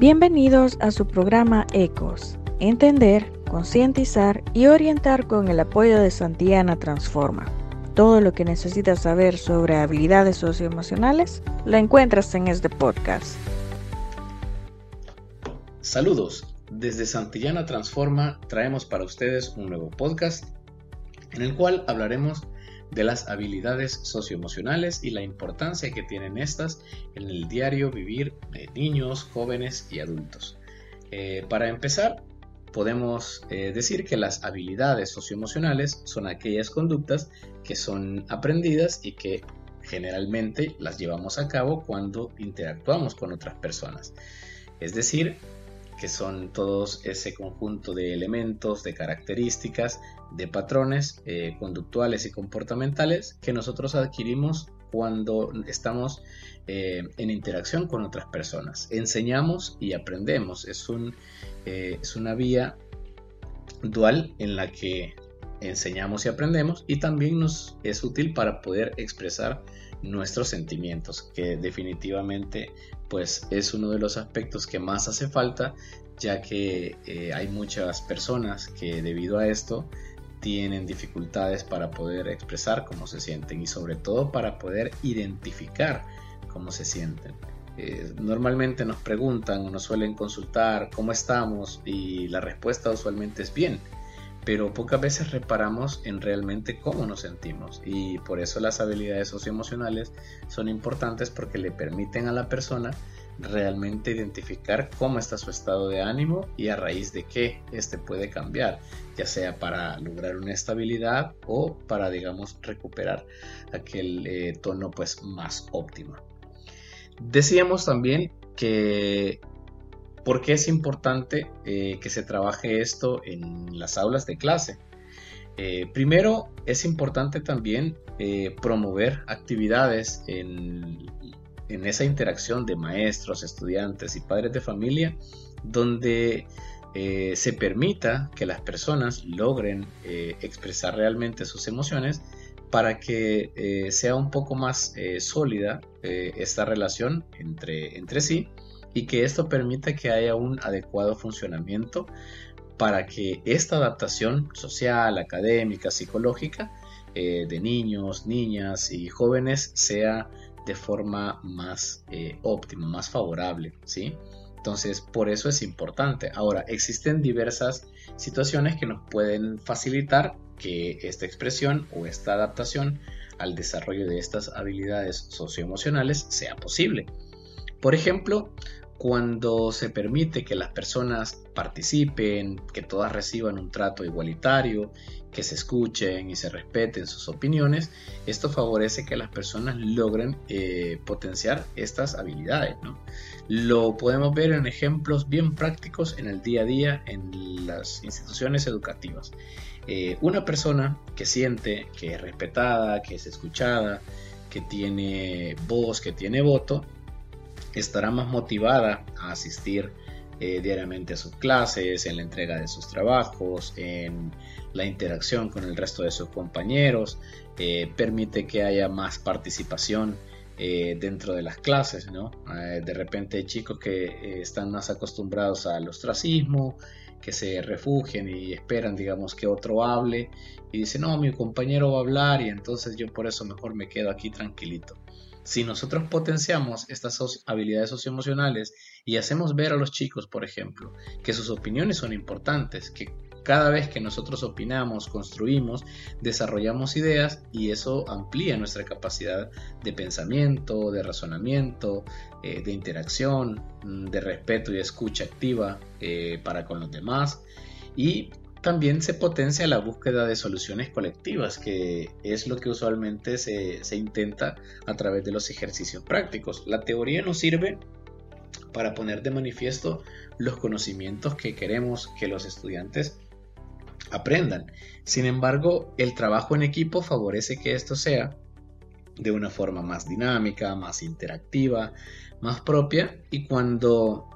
Bienvenidos a su programa ECOS, Entender, concientizar y orientar con el apoyo de Santiana Transforma. Todo lo que necesitas saber sobre habilidades socioemocionales lo encuentras en este podcast. Saludos, desde Santillana Transforma traemos para ustedes un nuevo podcast en el cual hablaremos de las habilidades socioemocionales y la importancia que tienen estas en el diario vivir de niños, jóvenes y adultos. Eh, para empezar, podemos eh, decir que las habilidades socioemocionales son aquellas conductas que son aprendidas y que generalmente las llevamos a cabo cuando interactuamos con otras personas. Es decir, que son todos ese conjunto de elementos, de características, de patrones eh, conductuales y comportamentales que nosotros adquirimos cuando estamos eh, en interacción con otras personas. Enseñamos y aprendemos. Es, eh, es una vía dual en la que enseñamos y aprendemos y también nos es útil para poder expresar nuestros sentimientos, que definitivamente pues es uno de los aspectos que más hace falta, ya que eh, hay muchas personas que debido a esto tienen dificultades para poder expresar cómo se sienten y sobre todo para poder identificar cómo se sienten. Eh, normalmente nos preguntan o nos suelen consultar cómo estamos y la respuesta usualmente es bien pero pocas veces reparamos en realmente cómo nos sentimos y por eso las habilidades socioemocionales son importantes porque le permiten a la persona realmente identificar cómo está su estado de ánimo y a raíz de qué este puede cambiar, ya sea para lograr una estabilidad o para digamos recuperar aquel eh, tono pues más óptimo. Decíamos también que ¿Por qué es importante eh, que se trabaje esto en las aulas de clase? Eh, primero, es importante también eh, promover actividades en, esa interacción de maestros, estudiantes y padres de familia, donde se permita que las personas logren expresar realmente sus emociones para que sea un poco más sólida esta relación entre, entre sí y que esto permita que haya un adecuado funcionamiento para que esta adaptación social, académica, psicológica eh, de niños, niñas y jóvenes sea de forma más eh, óptima, más favorable, ¿sí? Entonces, por eso es importante. Ahora, existen diversas situaciones que nos pueden facilitar que esta expresión o esta adaptación al desarrollo de estas habilidades socioemocionales sea posible. Por ejemplo, cuando se permite que las personas participen, que todas reciban un trato igualitario, que se escuchen y se respeten sus opiniones, esto favorece que las personas logren eh, potenciar estas habilidades. Lo podemos ver en ejemplos bien prácticos en el día a día en las instituciones educativas. Eh, una persona que siente que es respetada, que es escuchada, que tiene voz, que tiene voto, estará más motivada a asistir eh, diariamente a sus clases, en la entrega de sus trabajos, en la interacción con el resto de sus compañeros, eh, permite que haya más participación eh, dentro de las clases, ¿no? de repente hay chicos que están más acostumbrados al ostracismo, que se refugien y esperan, digamos, que otro hable y dicen, no, mi compañero va a hablar y entonces yo por eso mejor me quedo aquí tranquilito. Si nosotros potenciamos estas habilidades socioemocionales y hacemos ver a los chicos, por ejemplo, que sus opiniones son importantes, que cada vez que nosotros opinamos, construimos, desarrollamos ideas y eso amplía nuestra capacidad de pensamiento, de razonamiento, eh, de interacción, mm, de respeto y escucha activa eh, para con los demás. Y también se potencia la búsqueda de soluciones colectivas, que es lo que usualmente se, intenta a través de los ejercicios prácticos. La teoría nos sirve para poner de manifiesto los conocimientos que queremos que los estudiantes aprendan. Sin embargo, el trabajo en equipo favorece que esto sea de una forma más dinámica, más interactiva, más propia y cuando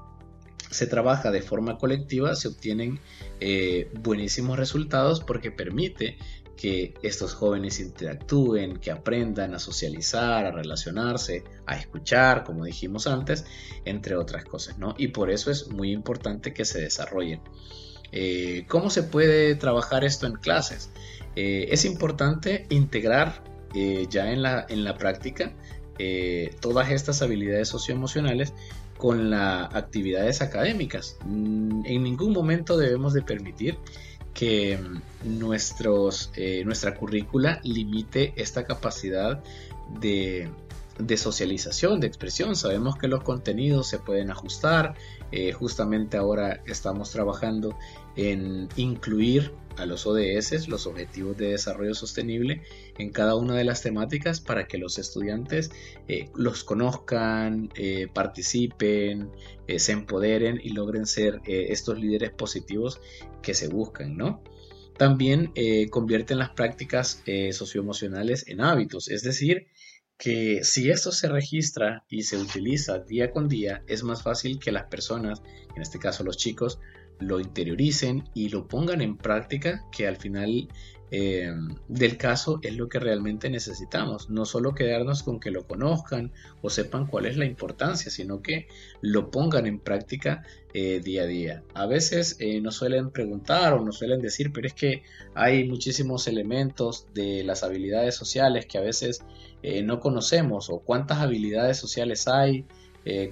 se trabaja de forma colectiva se obtienen eh, buenísimos resultados porque permite que estos jóvenes interactúen, que aprendan a socializar, a relacionarse, a escuchar, como dijimos antes, entre otras cosas, ¿no? Y por eso es muy importante que se desarrollen. Eh, ¿Cómo se puede trabajar esto en clases? Eh, es importante integrar ya en la, en la práctica todas estas habilidades socioemocionales con las actividades académicas. Mm, en ningún momento debemos de permitir que mm, nuestros, eh, nuestra currícula limite esta capacidad de, socialización, de expresión. Sabemos que los contenidos se pueden ajustar. Eh, justamente ahora estamos trabajando en incluir a los ODS, los Objetivos de Desarrollo Sostenible, en cada una de las temáticas para que los estudiantes eh, los conozcan, eh, participen, eh, se empoderen y logren ser estos líderes positivos que se buscan, ¿no? También convierten las prácticas socioemocionales en hábitos, es decir, que si esto se registra y se utiliza día con día, es más fácil que las personas, en este caso los chicos, lo interioricen y lo pongan en práctica, que al final eh, del caso es lo que realmente necesitamos. No solo quedarnos con que lo conozcan o sepan cuál es la importancia, sino que lo pongan en práctica eh, día a día. A veces eh, nos suelen preguntar o nos suelen decir, pero es que hay muchísimos elementos de las habilidades sociales que a veces no conocemos o cuántas habilidades sociales hay.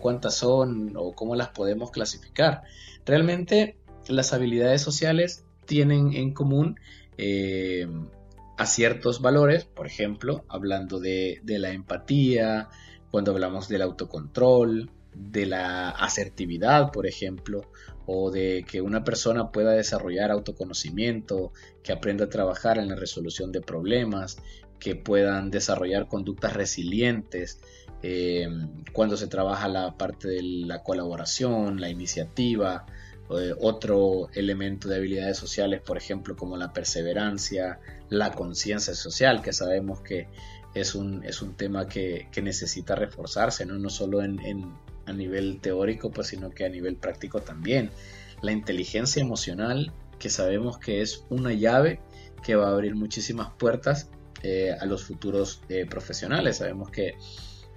cuántas son o cómo las podemos clasificar. Realmente las habilidades sociales tienen en común eh, ciertos valores, por ejemplo, hablando de, la empatía, cuando hablamos del autocontrol, de la asertividad, por ejemplo, o de que una persona pueda desarrollar autoconocimiento, que aprenda a trabajar en la resolución de problemas, que puedan desarrollar conductas resilientes, eh, cuando se trabaja la parte de la colaboración, la iniciativa, eh, otro elemento de habilidades sociales, por ejemplo, como la perseverancia, la conciencia social, que sabemos que es un, es un tema que, necesita reforzarse, no, no solo en, a nivel teórico, pues, sino que a nivel práctico también. La inteligencia emocional, que sabemos que es una llave que va a abrir muchísimas puertas eh, a los futuros eh, profesionales. Sabemos que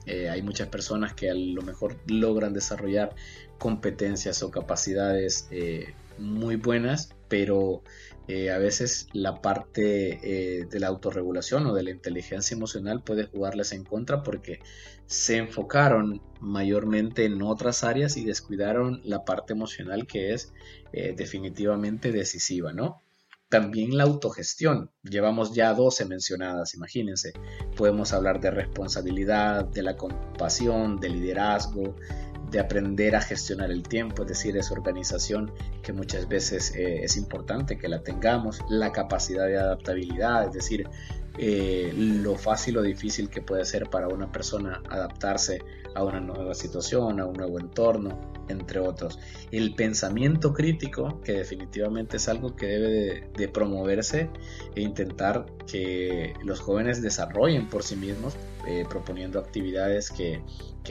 hay muchas personas que a lo mejor logran desarrollar competencias o capacidades eh, muy buenas, pero eh, a veces la parte eh, de la autorregulación o de la inteligencia emocional puede jugarles en contra porque se enfocaron mayormente en otras áreas y descuidaron la parte emocional que es definitivamente decisiva, ¿no? También la autogestión. Llevamos ya 12 mencionadas, imagínense. Podemos hablar de responsabilidad, de la compasión, de liderazgo, de aprender a gestionar el tiempo, es decir, esa organización que muchas veces eh, es importante que la tengamos, la capacidad de adaptabilidad, es decir, eh, lo fácil o difícil que puede ser para una persona adaptarse a una nueva situación, a un nuevo entorno, entre otros. El pensamiento crítico, que definitivamente es algo que debe de, promoverse e intentar que los jóvenes desarrollen por sí mismos, eh, proponiendo actividades que,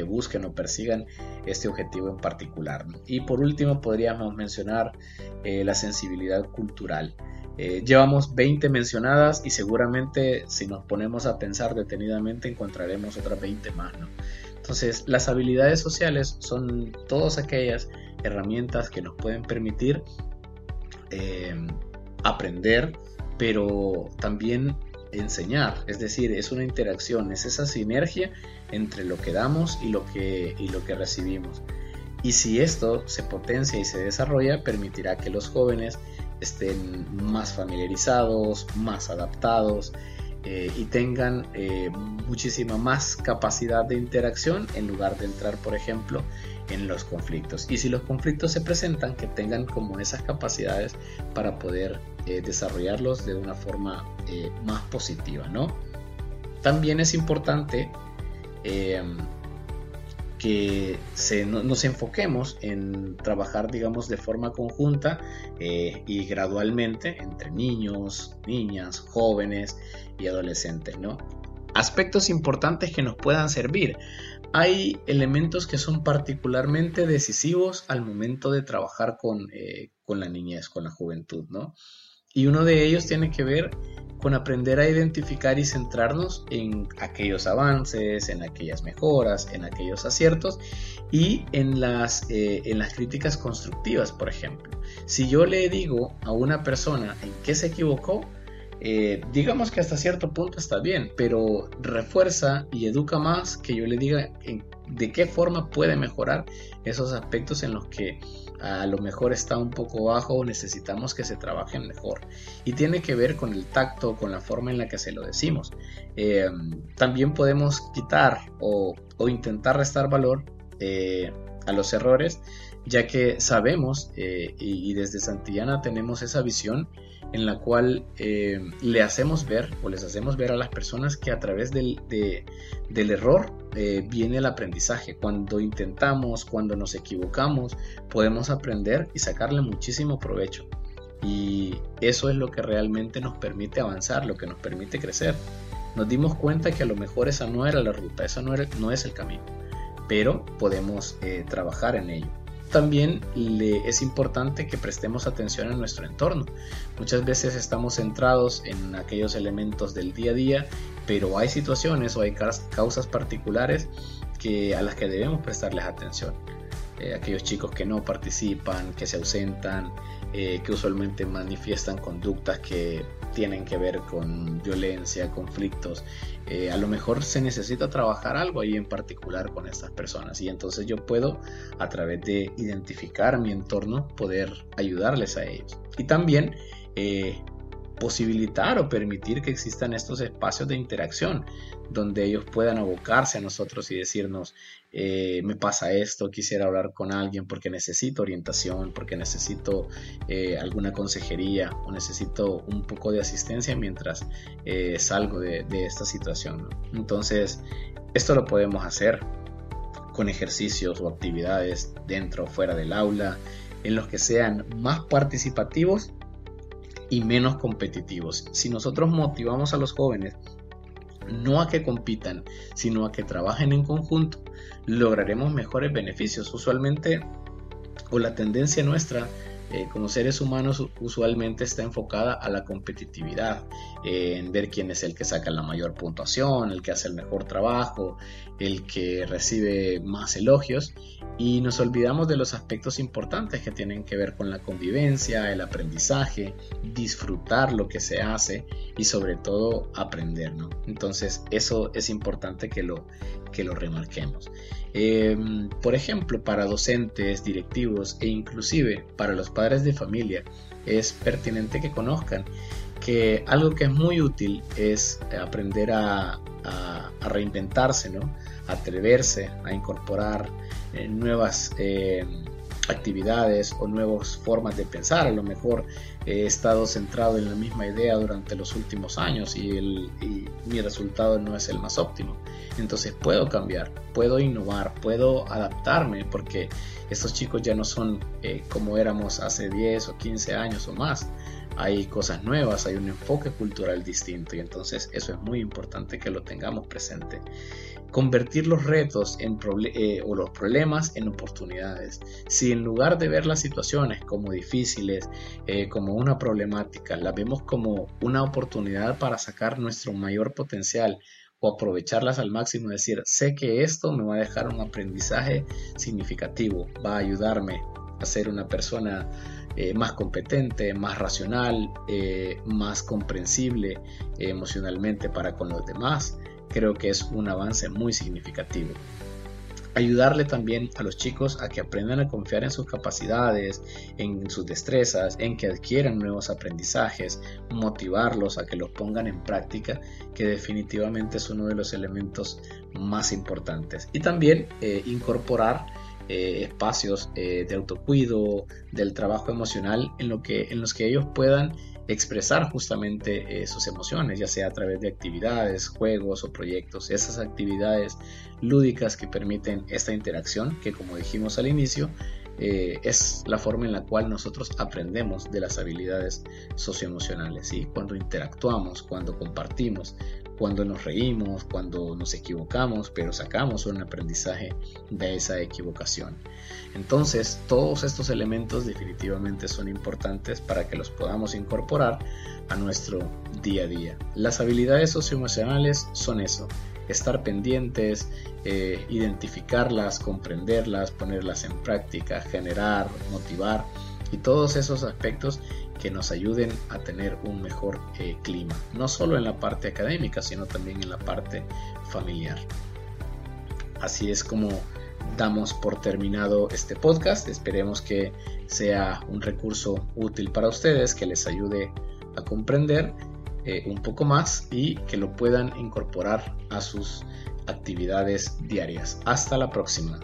busquen o persigan este objetivo en particular. Y por último podríamos mencionar eh, la sensibilidad cultural. Eh, llevamos 20 mencionadas y seguramente si nos ponemos a pensar detenidamente encontraremos otras 20 más. ¿no? Entonces, las habilidades sociales son todas aquellas herramientas que nos pueden permitir eh, aprender, pero también enseñar. Es decir, es una interacción, es esa sinergia entre lo que damos y lo que, y lo que recibimos. Y si esto se potencia y se desarrolla, permitirá que los jóvenes estén más familiarizados, más adaptados, eh, y tengan eh, muchísima más capacidad de interacción en lugar de entrar, por ejemplo, en los conflictos. Y si los conflictos se presentan, que tengan como esas capacidades para poder eh, desarrollarlos de una forma más positiva, ¿no? También es importante que nos enfoquemos en trabajar, digamos, de forma conjunta eh, y gradualmente entre niños, niñas, jóvenes y adolescentes, ¿no? Aspectos importantes que nos puedan servir. Hay elementos que son particularmente decisivos al momento de trabajar con, eh, con la niñez, con la juventud, ¿no? Y uno de ellos tiene que ver con aprender a identificar y centrarnos en aquellos avances, en aquellas mejoras, en aquellos aciertos y en las, eh, en las críticas constructivas, por ejemplo. Si yo le digo a una persona en qué se equivocó, eh, digamos que hasta cierto punto está bien, pero refuerza y educa más que yo le diga de qué forma puede mejorar esos aspectos en los que a lo mejor está un poco bajo o necesitamos que se trabajen mejor. Y tiene que ver con el tacto, con la forma en la que se lo decimos. Eh, también podemos quitar o, intentar restar valor eh, a los errores, ya que sabemos y, y desde Santillana tenemos esa visión en la cual eh, le hacemos ver o les hacemos ver a las personas que a través del, del error eh, viene el aprendizaje. Cuando intentamos, cuando nos equivocamos, podemos aprender y sacarle muchísimo provecho. Y eso es lo que realmente nos permite avanzar, lo que nos permite crecer. Nos dimos cuenta que a lo mejor esa no era la ruta, eso no, no es el camino, pero podemos eh, trabajar en ello también le, es importante que prestemos atención a nuestro entorno. Muchas veces estamos centrados en aquellos elementos del día a día, pero hay situaciones o hay causas particulares que, a las que debemos prestarles atención. Eh, aquellos chicos que no participan, que se ausentan, eh, que usualmente manifiestan conductas que tienen que ver con violencia, conflictos. Eh, a lo mejor se necesita trabajar algo ahí en particular con estas personas y entonces yo puedo a través de identificar mi entorno poder ayudarles a ellos. Y también posibilitar o permitir que existan estos espacios de interacción donde ellos puedan abocarse a nosotros y decirnos, eh, me pasa esto, quisiera hablar con alguien porque necesito orientación, porque necesito eh, alguna consejería o necesito un poco de asistencia mientras eh, salgo de, esta situación. Entonces, esto lo podemos hacer con ejercicios o actividades dentro o fuera del aula, en los que sean más participativos y menos competitivos. Si nosotros motivamos a los jóvenes no a que compitan, sino a que trabajen en conjunto, lograremos mejores beneficios. Usualmente, o la tendencia nuestra eh, como seres humanos usualmente está enfocada a la competitividad, eh, en ver quién es el que saca la mayor puntuación, el que hace el mejor trabajo, el que recibe más elogios y nos olvidamos de los aspectos importantes que tienen que ver con la convivencia, el aprendizaje, disfrutar lo que se hace y sobre todo aprender. Entonces eso es importante que lo, que lo remarquemos. Em, por ejemplo, para docentes, directivos e inclusive para los padres de familia, es pertinente que conozcan que algo que es muy útil es aprender a, reinventarse, ¿no? atreverse a incorporar eh, nuevas eh, actividades o nuevas formas de pensar. A lo mejor he estado centrado en la misma idea durante los últimos años y, mi resultado no es el más óptimo. Entonces puedo cambiar, puedo innovar, puedo adaptarme porque estos chicos ya no son eh, como éramos hace 10 o 15 años o más. Hay cosas nuevas, hay un enfoque cultural distinto y entonces eso es muy importante que lo tengamos presente convertir los retos en eh, o los problemas en oportunidades. Si en lugar de ver las situaciones como difíciles, eh, como una problemática, las vemos como una oportunidad para sacar nuestro mayor potencial o aprovecharlas al máximo, decir, sé que esto me va a dejar un aprendizaje significativo, va a ayudarme a ser una persona eh, más competente, más racional, más comprensible emocionalmente para con los demás creo que es un avance muy significativo. Ayudarle también a los chicos a que aprendan a confiar en sus capacidades, en sus destrezas, en que adquieran nuevos aprendizajes, motivarlos a que los pongan en práctica, que definitivamente es uno de los elementos más importantes. Y también eh, incorporar eh, espacios eh, de autocuido, del trabajo emocional, en, lo que, en los que ellos puedan expresar justamente eh, sus emociones, ya sea a través de actividades, juegos o proyectos, esas actividades lúdicas que permiten esta interacción que como dijimos al inicio, eh, es la forma en la cual nosotros aprendemos de las habilidades socioemocionales. Cuando interactuamos, cuando compartimos, cuando nos reímos, cuando nos equivocamos, pero sacamos un aprendizaje de esa equivocación. Entonces, todos estos elementos definitivamente son importantes para que los podamos incorporar a nuestro día a día. Las habilidades socioemocionales son eso, estar pendientes, eh, identificarlas, comprenderlas, ponerlas en práctica, generar, motivar y todos esos aspectos que nos ayuden a tener un mejor eh, clima, no solo en la parte académica, sino también en la parte familiar. Así es como damos por terminado este podcast. Esperemos que sea un recurso útil para ustedes, que les ayude a comprender eh, un poco más y que lo puedan incorporar a sus actividades diarias. Hasta la próxima.